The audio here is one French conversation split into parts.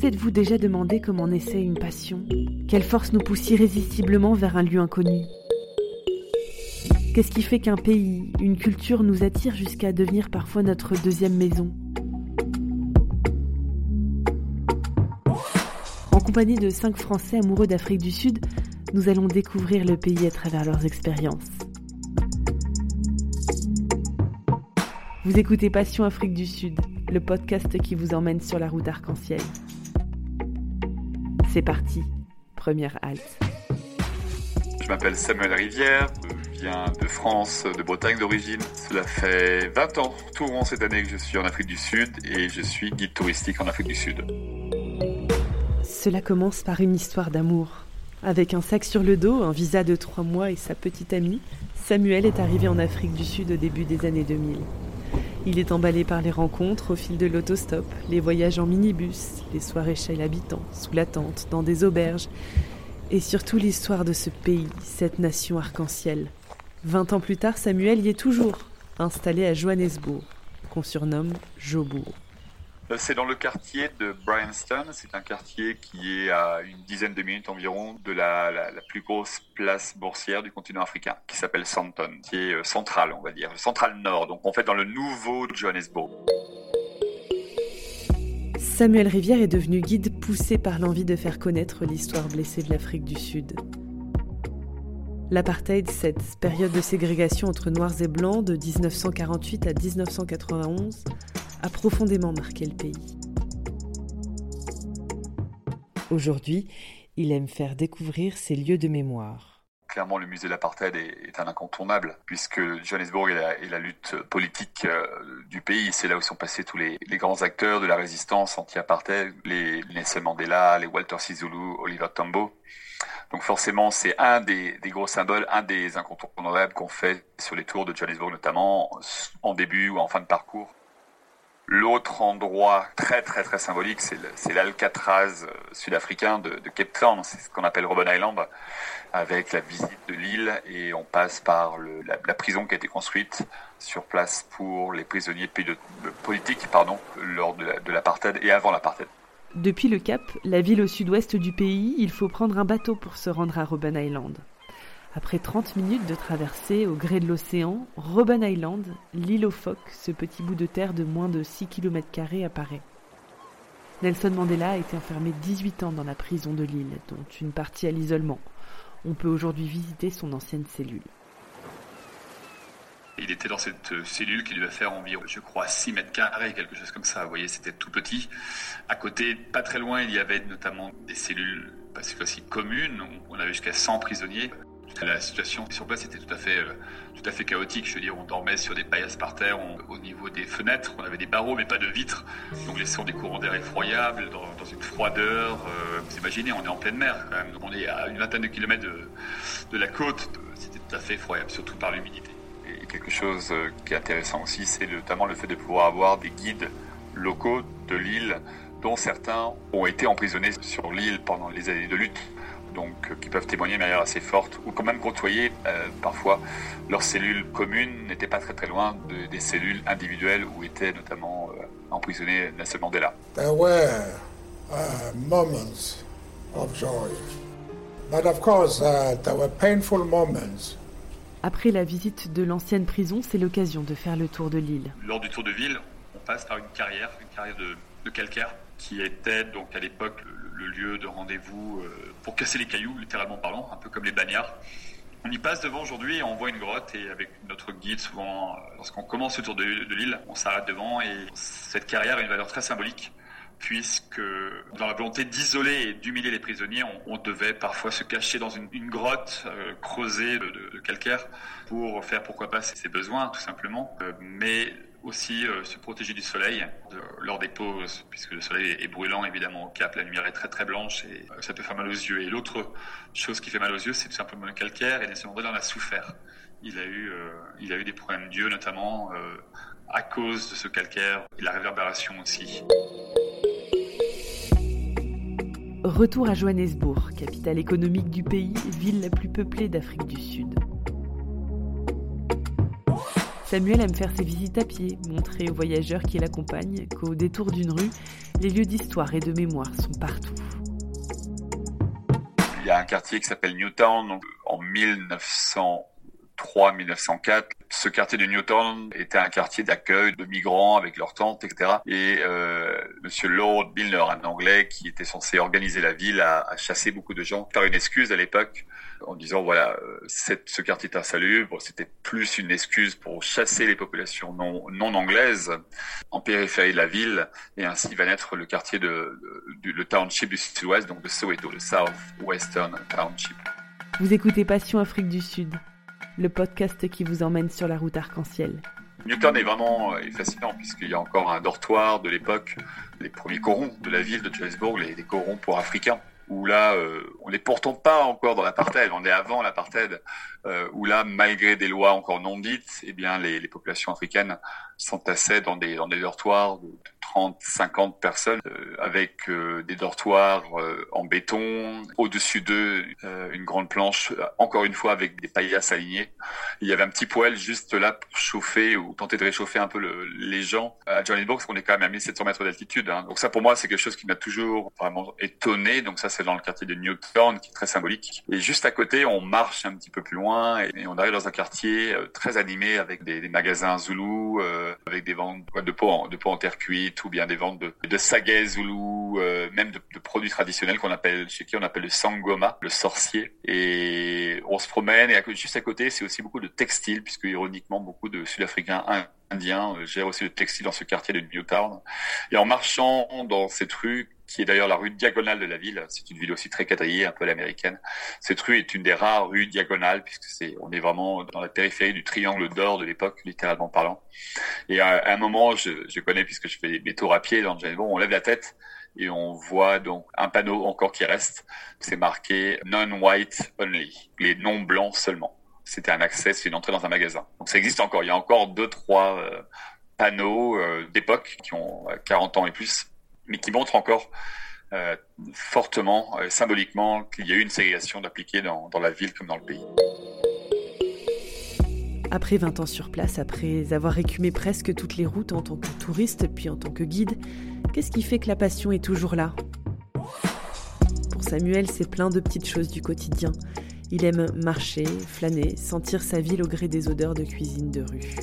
Vous êtes-vous déjà demandé comment naissait une passion? Quelle force nous pousse irrésistiblement vers un lieu inconnu? Qu'est-ce qui fait qu'un pays, une culture nous attire jusqu'à devenir parfois notre deuxième maison? En compagnie de cinq Français amoureux d'Afrique du Sud, nous allons découvrir le pays à travers leurs expériences. Vous écoutez Passion Afrique du Sud, le podcast qui vous emmène sur la route arc-en-ciel. C'est parti, première halte. Je m'appelle Samuel Rivière, je viens de France, de Bretagne d'origine. Cela fait 20 ans, tout rond cette année que je suis en Afrique du Sud et je suis guide touristique en Afrique du Sud. Cela commence par une histoire d'amour. Avec un sac sur le dos, un visa de trois mois et sa petite amie, Samuel est arrivé en Afrique du Sud au début des années 2000. Il est emballé par les rencontres au fil de l'autostop, les voyages en minibus, les soirées chez l'habitant, sous la tente, dans des auberges, et surtout l'histoire de ce pays, cette nation arc-en-ciel. Vingt ans plus tard, Samuel y est toujours, installé à Johannesburg, qu'on surnomme Jobourg. Euh, c'est dans le quartier de Bryanston. C'est un quartier qui est à une dizaine de minutes environ de la, plus grosse place boursière du continent africain, qui s'appelle Sandton, qui est euh, central, on va dire, central nord. Donc en fait dans le nouveau Johannesburg. Samuel Rivière est devenu guide poussé par l'envie de faire connaître l'histoire blessée de l'Afrique du Sud. L'apartheid, cette période de ségrégation entre noirs et blancs de 1948 à 1991, a profondément marqué le pays. Aujourd'hui, il aime faire découvrir ses lieux de mémoire. Clairement, le musée de l'apartheid est, un incontournable, puisque Johannesburg est la, lutte politique euh, du pays. C'est là où sont passés tous les, grands acteurs de la résistance anti-apartheid, les Nelson Mandela, les Walter Sisulu, Oliver Tambo. Donc forcément, c'est un des, des, gros symboles, un des incontournables qu'on fait sur les tours de Johannesburg, notamment en début ou en fin de parcours. L'autre endroit très très très symbolique, c'est l'Alcatraz euh, sud-africain de, Cape Town, c'est ce qu'on appelle Robben Island, avec la visite de l'île et on passe par la, prison qui a été construite sur place pour les prisonniers politiques pardon, lors de l'apartheid et avant l'apartheid. Depuis le Cap, la ville au sud-ouest du pays, il faut prendre un bateau pour se rendre à Robben Island. Après 30 minutes de traversée au gré de l'océan, Robben Island, l'île aux phoques, ce petit bout de terre de moins de 6 km apparaît. Nelson Mandela a été enfermé 18 ans dans la prison de l'île, dont une partie à l'isolement. On peut aujourd'hui visiter son ancienne cellule. Il était dans cette cellule qui devait faire environ, je crois, 6 mètres carrés, quelque chose comme ça. Vous voyez, c'était tout petit. À côté, pas très loin, il y avait notamment des cellules, parce que aussi communes. On avait jusqu'à 100 prisonniers. La situation sur place était tout à fait, euh, tout à fait chaotique. Je veux dire, on dormait sur des paillasses par terre. au niveau des fenêtres, on avait des barreaux mais pas de vitres. Donc laissant des courants d'air effroyables, dans, une froideur. Euh, vous imaginez, on est en pleine mer quand même. on est à une vingtaine de kilomètres de, la côte. C'était tout à fait effroyable, surtout par l'humidité. Et quelque chose euh, qui est intéressant aussi, c'est notamment le fait de pouvoir avoir des guides locaux de l'île dont certains ont été emprisonnés sur l'île pendant les années de lutte donc euh, qui peuvent témoigner de manière assez forte, ou quand même côtoyer euh, parfois leurs cellules communes n'étaient pas très très loin des cellules individuelles où étaient notamment euh, emprisonnés Nelson Mandela. There were uh, moments of joy, but of course uh, there were painful moments. Après la visite de l'ancienne prison, c'est l'occasion de faire le tour de l'île. Lors du tour de ville, on passe par une carrière, une carrière de, de calcaire, qui était donc à l'époque le lieu de rendez-vous euh, pour casser les cailloux, littéralement parlant, un peu comme les bagnards. On y passe devant aujourd'hui et on voit une grotte et avec notre guide, souvent, euh, lorsqu'on commence le tour de, l'île, on s'arrête devant et cette carrière a une valeur très symbolique puisque dans la volonté d'isoler et d'humilier les prisonniers, on, devait parfois se cacher dans une, grotte euh, creusée de, calcaire pour faire pourquoi pas ses besoins tout simplement. mais aussi euh, se protéger du soleil lors des pauses, puisque le soleil est, brûlant évidemment au cap, la lumière est très très blanche et euh, ça peut faire mal aux yeux. Et l'autre chose qui fait mal aux yeux, c'est tout simplement le calcaire et Nelson Mandela en a souffert. Il a eu, euh, il a eu des problèmes d'yeux notamment à cause de ce calcaire et la réverbération aussi. Retour à Johannesburg, capitale économique du pays, ville la plus peuplée d'Afrique du Sud. Samuel aime faire ses visites à pied, montrer aux voyageurs qui l'accompagnent qu'au détour d'une rue, les lieux d'histoire et de mémoire sont partout. Il y a un quartier qui s'appelle Newtown, en 1900 1904. Ce quartier de Newtown était un quartier d'accueil de migrants avec leurs tentes, etc. Et euh, Monsieur Lord Milner, un Anglais qui était censé organiser la ville, a, a chassé beaucoup de gens par une excuse à l'époque en disant voilà euh, ce quartier est insalubre. C'était plus une excuse pour chasser les populations non, non anglaises en périphérie de la ville et ainsi va naître le quartier de, de township du sud-ouest, donc de Soweto, le South Western Township. Vous écoutez Passion Afrique du Sud le podcast qui vous emmène sur la route arc-en-ciel. Newton est vraiment euh, fascinant puisqu'il y a encore un dortoir de l'époque, les premiers corons de la ville de Johannesburg, les, corons pour Africains où là, euh, on n'est pourtant pas encore dans l'apartheid, on est avant l'apartheid, euh, où là, malgré des lois encore non dites, eh bien, les, populations africaines s'entassaient dans des, dortoirs 30, 50 personnes, euh, avec euh, des dortoirs euh, en béton, au-dessus d'eux, une grande planche, encore une fois avec des paillasses alignées. Il y avait un petit poêle juste là pour chauffer ou tenter de réchauffer un peu le, les gens. À Johannesburg, parce qu'on est quand même à 1700 mètres d'altitude. Hein. Donc ça, pour moi, c'est quelque chose qui m'a toujours vraiment étonné. Donc ça, c'est dans le quartier de Newtown, qui est très symbolique. Et juste à côté, on marche un petit peu plus loin et, on arrive dans un quartier très animé avec des, des magasins Zulu, avec des ventes de pots en, de pots en terre cuite ou bien des ventes de, de sagay zoulou, euh, même de, de, produits traditionnels qu'on appelle chez qui on appelle le sangoma, le sorcier. Et on se promène et juste à côté, c'est aussi beaucoup de textiles puisque ironiquement beaucoup de Sud-Africains indiens euh, gèrent aussi le textile dans ce quartier de Newtown. Et en marchant dans cette rue qui est d'ailleurs la rue diagonale de la ville. C'est une ville aussi très quadrillée, un peu l'américaine. Cette rue est une des rares rues diagonales puisque on est vraiment dans la périphérie du triangle d'or de l'époque, littéralement parlant. Et à, un moment, je, connais puisque je fais des tours à pied dans le on lève la tête et on voit donc un panneau encore qui reste. C'est marqué non-white only, les non blancs seulement. C'était un accès, c'est une entrée dans un magasin. Donc ça existe encore. Il y a encore deux, trois euh, panneaux euh, d'époque qui ont 40 ans et plus mais qui montre encore euh, fortement, euh, symboliquement, qu'il y a eu une ségrégation d'appliquer dans, dans la ville comme dans le pays. Après 20 ans sur place, après avoir écumé presque toutes les routes en tant que touriste puis en tant que guide, qu'est-ce qui fait que la passion est toujours là? Pour Samuel, c'est plein de petites choses du quotidien. Il aime marcher, flâner, sentir sa ville au gré des odeurs de cuisine de rue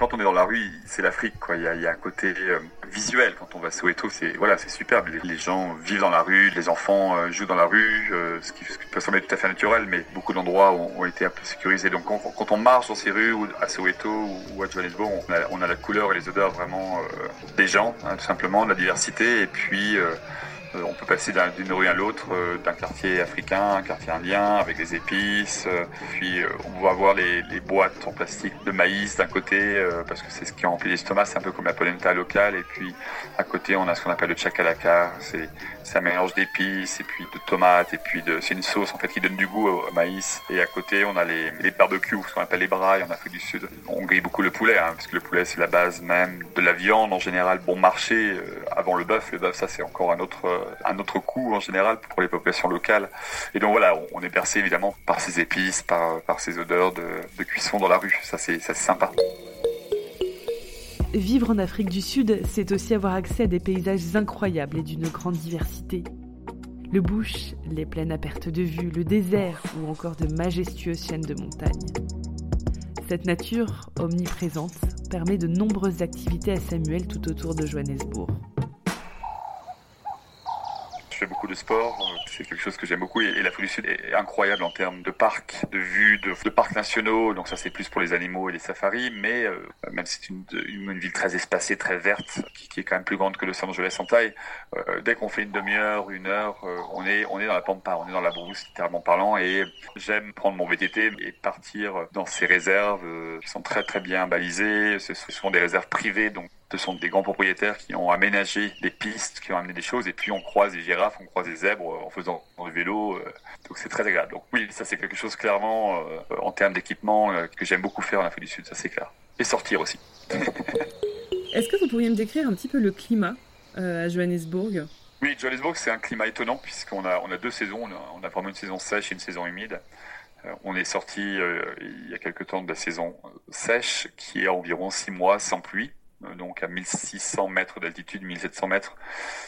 quand on est dans la rue, c'est l'Afrique, quoi. Il y a, il y a un côté euh, visuel quand on va à Soweto, c'est voilà, c'est superbe. Les, gens vivent dans la rue, les enfants euh, jouent dans la rue, euh, ce, qui, peut sembler tout à fait naturel, mais beaucoup d'endroits ont, été un peu sécurisés. Donc quand, on marche dans ces rues, ou à Soweto ou, à Johannesburg, on a, on a, la couleur et les odeurs vraiment des gens, hein, tout simplement, de la diversité, et puis euh, on peut passer d'une rue à l'autre, euh, d'un quartier africain, un quartier indien, avec des épices. Euh, puis on va voir les, les, boîtes en plastique de maïs d'un côté, parce que c'est ce qui remplit l'estomac, c'est un peu comme la polenta locale. Et puis à côté, on a ce qu'on appelle le chakalaka, c'est un mélange d'épices et puis de tomates et puis c'est une sauce en fait qui donne du goût au, maïs. Et à côté, on a les, les barbecues, ce qu'on appelle les brailles en Afrique du Sud. On grille beaucoup le poulet, hein, parce que le poulet c'est la base même de la viande en général bon marché avant le bœuf. Le bœuf, ça c'est encore un autre un autre coût en général pour les populations locales. Et donc voilà, on est bercé évidemment par ces épices, par, par ces odeurs de, cuisson dans la rue. Ça c'est sympa. Vivre en Afrique du Sud, c'est aussi avoir accès à des paysages incroyables et d'une grande diversité. Le bush, les plaines à perte de vue, le désert ou encore de majestueuses chaînes de montagnes. Cette nature omniprésente permet de nombreuses activités à Samuel tout autour de Johannesburg fais beaucoup de sport, euh, c'est quelque chose que j'aime beaucoup. Et, l'Afrique du Sud est incroyable en termes de parcs, de vues, de, parcs nationaux. Donc ça, c'est plus pour les animaux et les safaris. Mais euh, même si c'est une, ville très espacée, très verte, qui, est quand même plus grande que Los Angeles en taille, euh, dès qu'on fait une demi-heure, une heure, on est on est dans la pampa, on est dans la brousse, littéralement parlant. Et j'aime prendre mon VTT et partir dans ces réserves qui sont très très bien balisées. Ce sont des réserves privées, donc ce sont des grands propriétaires qui ont aménagé des pistes, qui ont amené des choses, et puis on croise des girafes, on croise des zèbres euh, en faisant du vélo, euh, donc c'est très agréable. Donc oui, ça c'est quelque chose clairement euh, en termes d'équipement que j'aime beaucoup faire en Afrique du Sud, ça c'est clair. Et sortir aussi. Est-ce que vous pourriez me décrire un petit peu le climat à Johannesburg? Oui, Johannesburg c'est un climat étonnant puisqu'on a, on a deux saisons, on a, on a, vraiment une saison sèche et une saison humide. On est sorti il y a quelque temps de la saison sèche qui est environ six mois sans pluie donc à 1600 mètres d'altitude, 1700 mètres.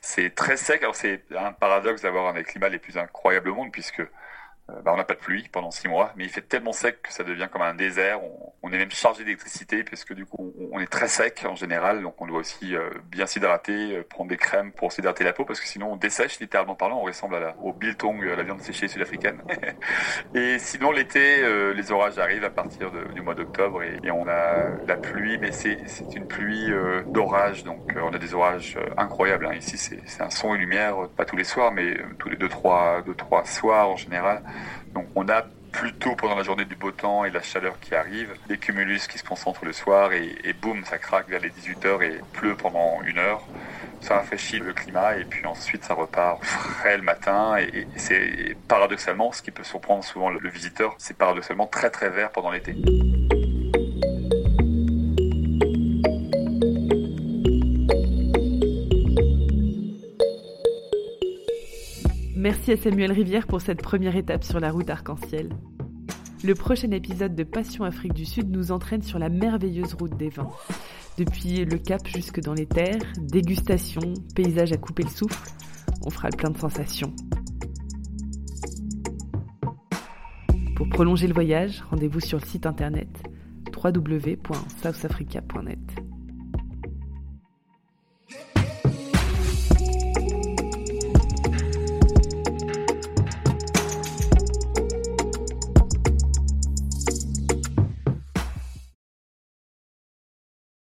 C'est très sec. Alors c'est un paradoxe d'avoir un des climats les plus incroyables au monde puisque euh, bah, on n'a pas de pluie pendant six mois, mais il fait tellement sec que ça devient comme un désert. On, est même chargé d'électricité parce que du coup on, est très sec en général, donc on doit aussi euh, bien s'hydrater, euh, prendre des crèmes pour s'hydrater la peau parce que sinon on dessèche littéralement parlant. On ressemble à la, au biltong, la viande séchée sud-africaine. et sinon l'été, les orages arrivent à partir du mois d'octobre et, et, on a la pluie, mais c'est une pluie d'orage, donc on a des orages incroyables. Hein. Ici c'est un son et lumière, pas tous les soirs, mais tous les deux trois deux trois soirs en général. Donc on a plutôt pendant la journée du beau temps et la chaleur qui arrive, des cumulus qui se concentrent le soir et, et boum, ça craque vers les 18h et pleut pendant une heure. Ça rafraîchit le climat et puis ensuite ça repart frais le matin et, c'est paradoxalement, ce qui peut surprendre souvent le visiteur, c'est paradoxalement très très vert pendant l'été. Merci à Samuel Rivière pour cette première étape sur la route arc-en-ciel. Le prochain épisode de Passion Afrique du Sud nous entraîne sur la merveilleuse route des vins. Depuis le cap jusque dans les terres, dégustation, paysage à couper le souffle, on fera le plein de sensations. Pour prolonger le voyage, rendez-vous sur le site internet www.southafrica.net.